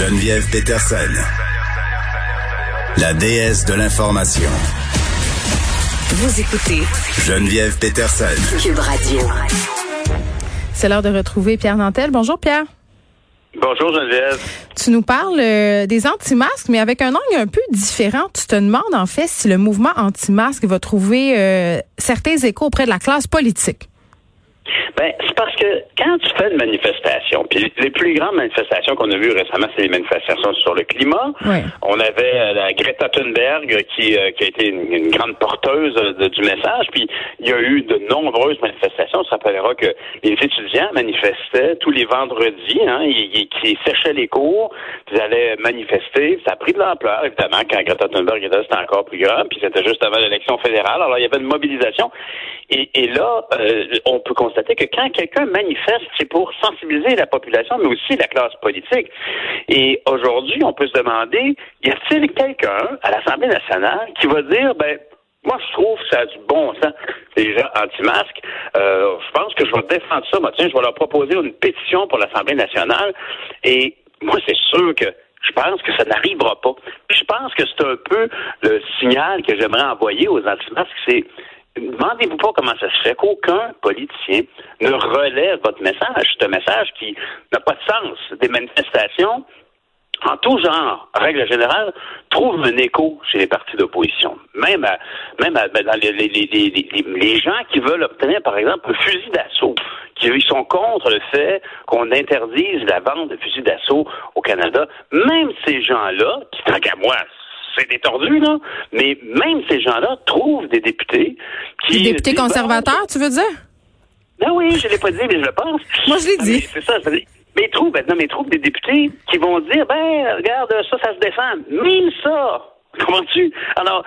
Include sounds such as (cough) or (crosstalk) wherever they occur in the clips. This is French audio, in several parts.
Geneviève Peterson, la déesse de l'information. Vous écoutez Geneviève Peterson. Cube Radio. C'est l'heure de retrouver Pierre Nantel. Bonjour Pierre. Bonjour Geneviève. Tu nous parles euh, des anti-masques, mais avec un angle un peu différent. Tu te demandes en fait si le mouvement anti-masque va trouver euh, certains échos auprès de la classe politique. Ben, c'est parce que quand tu fais une manifestation, puis les plus grandes manifestations qu'on a vues récemment, c'est les manifestations sur le climat. Ouais. On avait euh, la Greta Thunberg qui, euh, qui a été une, une grande porteuse de- du message, puis il y a eu de nombreuses manifestations. On se rappellera que les étudiants manifestaient tous les vendredis, hein, ils, ils- qui séchaient les cours, puis ils allaient manifester. Ça a pris de l'ampleur, évidemment, quand Greta Thunberg était, c'était encore plus grand, puis c'était juste avant l'élection fédérale. Alors, il y avait une mobilisation. Et, et là, euh, on peut constater que quand quelqu'un manifeste, c'est pour sensibiliser la population, mais aussi la classe politique. Et aujourd'hui, on peut se demander, y a-t-il quelqu'un à l'Assemblée nationale qui va dire, ben, moi, je trouve que ça a du bon sens, les gens anti-masques. Euh, je pense que je vais défendre ça. Moi, tiens, je vais leur proposer une pétition pour l'Assemblée nationale. Et moi, c'est sûr que je pense que ça n'arrivera pas. Puis Je pense que c'est un peu le signal que j'aimerais envoyer aux anti-masques, c'est Demandez-vous pas comment ça se fait qu'aucun politicien ne relève votre message. C'est un message qui n'a pas de sens. Des manifestations, en tout genre, règle générale, trouvent un écho chez les partis d'opposition. Même, à- même à- ben, les, gens qui veulent obtenir, par exemple, un fusil d'assaut, qui sont contre le fait qu'on interdise la vente de fusils d'assaut au Canada. Même ces gens-là, qui, tant qu'à moi, c'est détordu, là, mais même ces gens-là trouvent des députés qui... Les députés conservateurs, tu veux dire? ben oui, je l'ai pas dit, mais je le pense. Moi, je l'ai Ah, dit. C'est ça, je. Mais ils trouvent, non, mais ils trouvent des députés qui vont dire, ben, regarde, ça, ça se défend. Même ça. (laughs) Comprends-tu? Alors,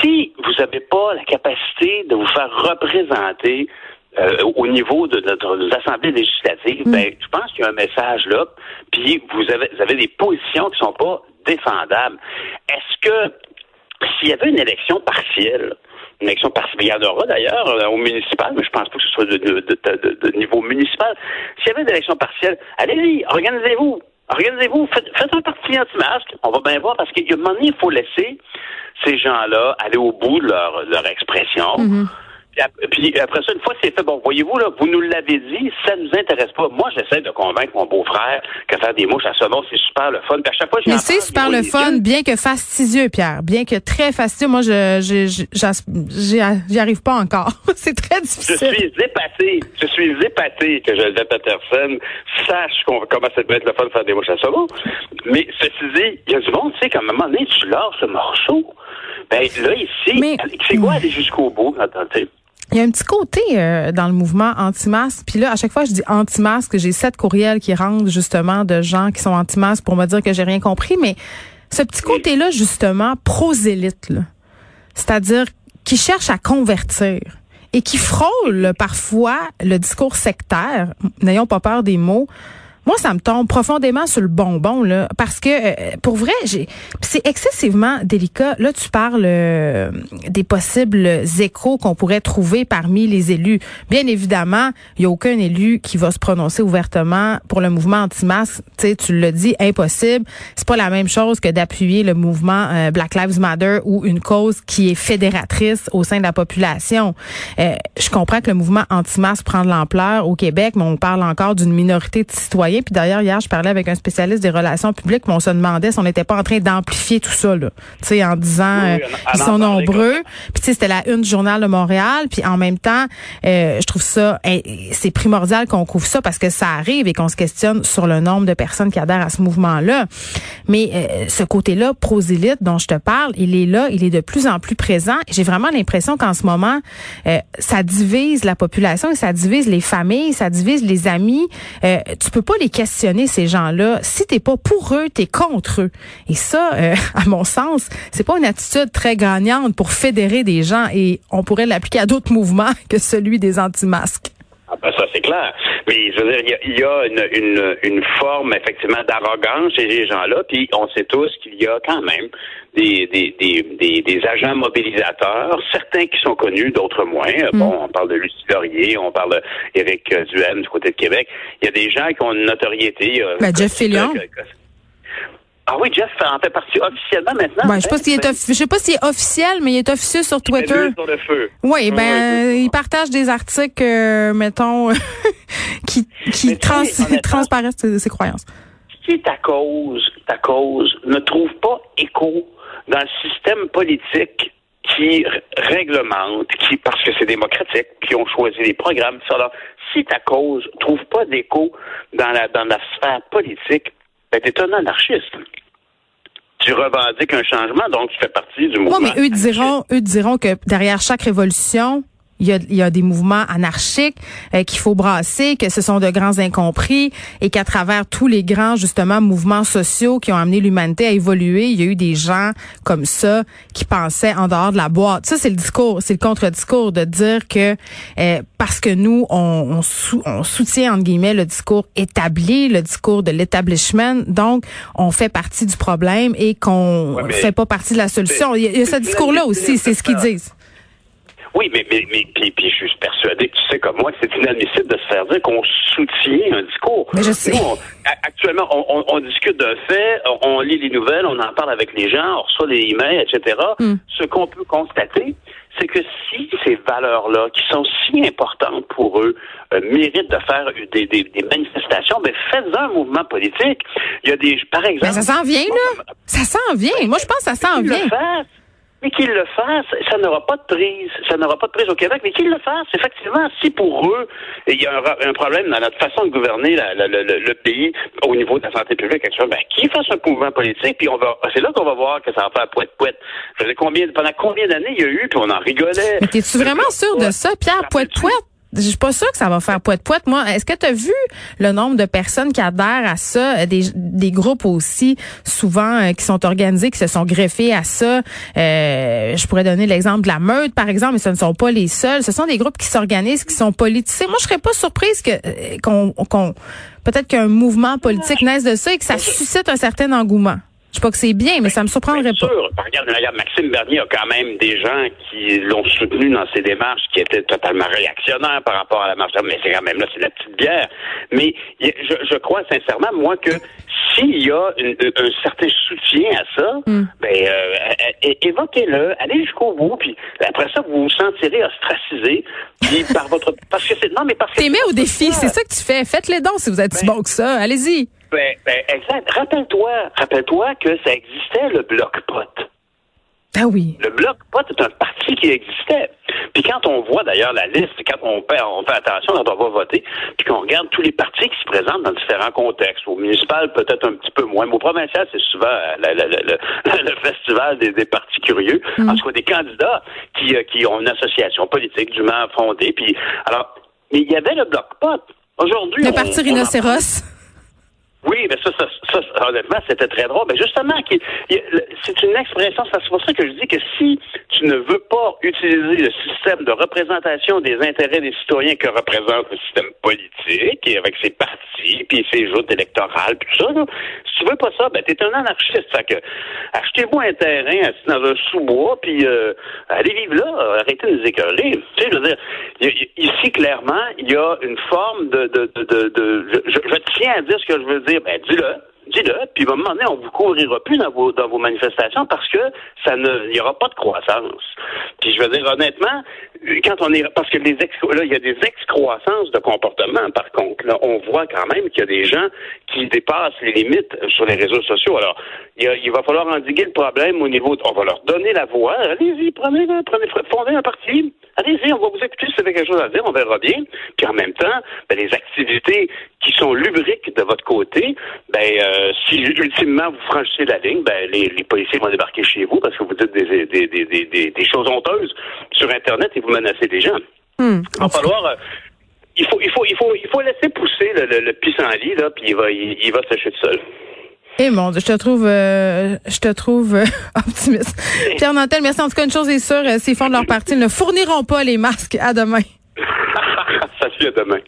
si vous n'avez pas la capacité de vous faire représenter euh, au niveau de notre nos assemblées législatives, ben, je pense qu'il y a un message là, puis vous avez, vous avez des positions qui sont pas défendables. Est-ce que s'il y avait une élection partielle, une élection partielle, il y en aura d'ailleurs euh, au municipal, mais je pense pas que ce soit de, niveau municipal. S'il y avait une élection partielle, allez-y, organisez-vous. Organisez-vous, faites, faites un parti anti-masque. On va bien voir parce qu'à un moment donné, il faut laisser ces gens-là aller au bout de leur, expression. Ap- Puis après ça, une fois que c'est fait, bon, voyez-vous, là, vous nous l'avez dit, ça nous intéresse pas. Moi, j'essaie de convaincre mon beau-frère que faire des mouches à saumon, c'est super le fun. Puis à chaque fois, Mais c'est super je le fun, bien que fastidieux, Pierre. Bien que très fastidieux. Moi, je, je, je- j'y arrive pas encore. (laughs) c'est très Je difficile. suis épaté, je suis épaté que Geneviève Peterson sache qu'on, comment ça peut être le fun de faire des mouches à solo. Mais ceci dit, il y a du monde, tu sais, qu'à un moment donné, tu lâches le morceau. Ben là, ici, c'est quoi aller jusqu'au bout? Attends. Il y a un petit côté euh, dans le mouvement anti-masque. Puis là, à chaque fois je dis anti-masque, j'ai sept courriels qui rentrent justement de gens qui sont anti-masque pour me dire que j'ai rien compris. Mais ce petit côté-là, justement, prosélyte, c'est-à-dire qui cherche à convertir et qui frôle parfois le discours sectaire, n'ayons pas peur des mots, moi, ça me tombe profondément sur le bonbon, là, parce que, euh, pour vrai, c'est excessivement délicat. Là, tu parles euh, des possibles échos qu'on pourrait trouver parmi les élus. Bien évidemment, il n'y a aucun élu qui va se prononcer ouvertement pour le mouvement anti-masque. Tu l'as dit, impossible. C'est pas la même chose que d'appuyer le mouvement euh, Black Lives Matter ou une cause qui est fédératrice au sein de la population. Euh, je comprends que le mouvement anti-masque prend de l'ampleur au Québec, mais on parle encore d'une minorité de citoyens citoyens. Puis d'ailleurs, hier, je parlais avec un spécialiste des relations publiques, mais on se demandait si on n'était pas en train d'amplifier tout ça, là. Tu sais, en disant, Oui, euh, ils sont nombreux. Puis tu sais, c'était la une du journal de Montréal. Puis en même temps, euh, je trouve ça, c'est primordial qu'on couvre ça parce que ça arrive et qu'on se questionne sur le nombre de personnes qui adhèrent à ce mouvement-là. Mais euh, ce côté-là, prosélyte dont je te parle, il est là, il est de plus en plus présent. J'ai vraiment l'impression qu'en ce moment, euh, ça divise la population et ça divise les familles, ça divise les amis. Euh, tu peux pas les questionner ces gens-là. Si t'es pas pour eux, t'es contre eux. Et ça, euh, (laughs) à mon sens, c'est pas une attitude très gagnante pour fédérer des gens et on pourrait l'appliquer à d'autres mouvements (laughs) que celui des anti-masques. Ah ben ça c'est clair. Mais je veux dire, il y a, il y a une, une, une forme effectivement d'arrogance chez ces gens-là, puis on sait tous qu'il y a quand même des, des, des, des, des agents mobilisateurs, certains qui sont connus, d'autres moins. Bon, on parle de Lucie Laurier, on parle d'Éric Duhem du côté de Québec. Il y a des gens qui ont une notoriété. a- Ben, Jeff Fillion. Ah oui, Jeff en fait partie officiellement maintenant. Ben, je sais pas hein? s'il est offi- je sais pas s'il est officiel, mais il est officieux sur Twitter. sur le feu. Oui, ben, Ouais, il partage des articles, euh, mettons, (laughs) qui, qui trans, (laughs) transparaissent ses, ses croyances. si ta cause, ta cause ne trouve pas écho dans le système politique qui réglemente, qui parce que c'est démocratique, qui ont choisi les programmes, ça là, si ta cause trouve pas d'écho dans la dans la sphère politique, ben t'es un anarchiste. Tu revendiques un changement, donc tu fais partie du Oui, mouvement. mais eux diront, eux diront que derrière chaque révolution, il y a, il y a des mouvements anarchiques euh, qu'il faut brasser, que ce sont de grands incompris et qu'à travers tous les grands justement mouvements sociaux qui ont amené l'humanité à évoluer, il y a eu des gens comme ça qui pensaient en dehors de la boîte. Ça c'est le discours, c'est le contre-discours de dire que euh, parce que nous on, on, sou- on soutient entre guillemets le discours établi, le discours de l'établissement, donc on fait partie du problème et qu'on Ouais, fait pas partie de la solution. Il y a, il y a ce c'est discours-là aussi, c'est ce qu'ils disent. Oui, mais, mais, mais puis, puis je suis persuadé que tu sais comme moi que c'est inadmissible de se faire dire qu'on soutient un discours. Mais je sais. Nous, on- actuellement, on, on- on discute d'un fait, on, lit les nouvelles, on en parle avec les gens, on reçoit des emails, etc. Hmm. Ce qu'on peut constater, c'est que si ces valeurs-là, qui sont si importantes pour eux, euh, méritent de faire des, des, des manifestations, ben faites un mouvement politique. Il y a des, par exemple, Mais ça s'en vient, là. Ça s'en vient. Moi, je pense que ça s'en vient. le Mais qu'ils le fassent, ça n'aura pas de prise. Ça n'aura pas de prise au Québec, mais qu'ils le fassent. Effectivement, si pour eux, il y a un, problème dans notre façon de gouverner la- la- le, le- le pays au niveau de la santé publique, actuellement, ben, qu'ils fassent un mouvement politique, puis on va, c'est là qu'on va voir que ça va faire poète-poète. Ça faisait combien, pendant combien d'années il y a eu, puis on en rigolait. Mais t'es-tu vraiment sûr de ça, Pierre? Poète, poète. Je suis pas sûre que ça va faire poète poète. Moi, est-ce que tu as vu le nombre de personnes qui adhèrent à ça, Euh, des, des groupes aussi souvent euh, qui sont organisés, qui se sont greffés à ça. Euh, je pourrais donner l'exemple de la meute, par exemple, mais ce ne sont pas les seuls. Ce sont des groupes qui s'organisent, qui sont politisés. Moi, je serais pas surprise que euh, qu'on qu'on peut-être qu'un mouvement politique naisse de ça et que ça suscite un certain engouement. Je sais pas que c'est bien, mais ça me surprendrait Bien pas. sûr. Regarde, regarde, Maxime Bernier a quand même des gens qui l'ont soutenu dans ses démarches, qui étaient totalement réactionnaires par rapport à la marche. Mais c'est quand même là, c'est la petite bière. Mais je, je crois sincèrement, moi, que s'il y a une- un certain soutien à ça, Hmm. ben euh, évoquez-le, allez jusqu'au bout, puis après ça, vous vous sentirez ostracisé, puis par votre parce que c'est non, mais parce que T'es mis au défi, c'est ça que tu fais. Faites-les dons si vous êtes si bon que ça. Allez-y. Ben, ben, exact. Rappelle-toi, rappelle-toi que ça existait le bloc pot. Ah oui. Le Bloc pot est un parti qui existait. Puis quand on voit d'ailleurs la liste, quand on fait, on fait attention quand on va voter, puis qu'on regarde tous les partis qui se présentent dans différents contextes, au municipal peut-être un petit peu moins, mais au provincial c'est souvent le, le- le- le festival des, des partis curieux, en tout cas des candidats qui, euh, qui ont une association politique dûment fondée. Puis alors, mais il y avait le Bloc pot. Aujourd'hui, Le on- parti on rhinocéros. Oui, mais ça, ça, ça, honnêtement, c'était très drôle. Mais justement, c'est une expression, c'est pour ça que je dis que si tu ne veux pas utiliser le système de représentation des intérêts des citoyens que représente le système politique, et avec ses partis, puis ses joutes électorales, puis tout ça, là, si tu veux pas ça, ben t'es un anarchiste. Fait que achetez-vous un terrain dans un sous-bois, puis euh, allez vivre là, arrêtez de nous écœurer. Tu sais, je veux dire, ici, clairement, il y a une forme de... de, de, de, je tiens à dire ce que je veux dire. Ben, dis-le. Dis-le, puis à un moment donné, on vous couvrira plus dans vos, dans vos manifestations parce que ça ne, il y aura pas de croissance. Puis je veux dire, honnêtement, quand on est parce que les ex, là, il y a des excroissances de comportement, par contre. Là, on voit quand même qu'il y a des gens qui dépassent les limites sur les réseaux sociaux. Alors, il, va falloir endiguer le problème au niveau. on va leur donner la voix. Allez-y, prenez, prenez, fondez un parti. Allez-y, on va vous écouter si vous avez quelque chose à dire, on verra bien. Puis en même temps, ben, les activités qui sont lubriques de votre côté, ben euh, si ultimement vous franchissez la ligne, ben les, les, policiers vont débarquer chez vous parce que vous dites des, des, des, des, choses honteuses sur Internet et vous menacez des gens. Hmm. Il va falloir. Euh, il faut, il faut, il faut, il faut laisser pousser le, le, le pissenlit là, puis il va, il, il va sécher tout seul. Eh mon Dieu, je te trouve, euh, je te trouve euh, (laughs) optimiste. Pierre Nantel, merci. En tout cas, une chose est sûre, s'ils font de leur partie, ils ne fourniront pas les masques. À demain. (laughs) Salut, à demain.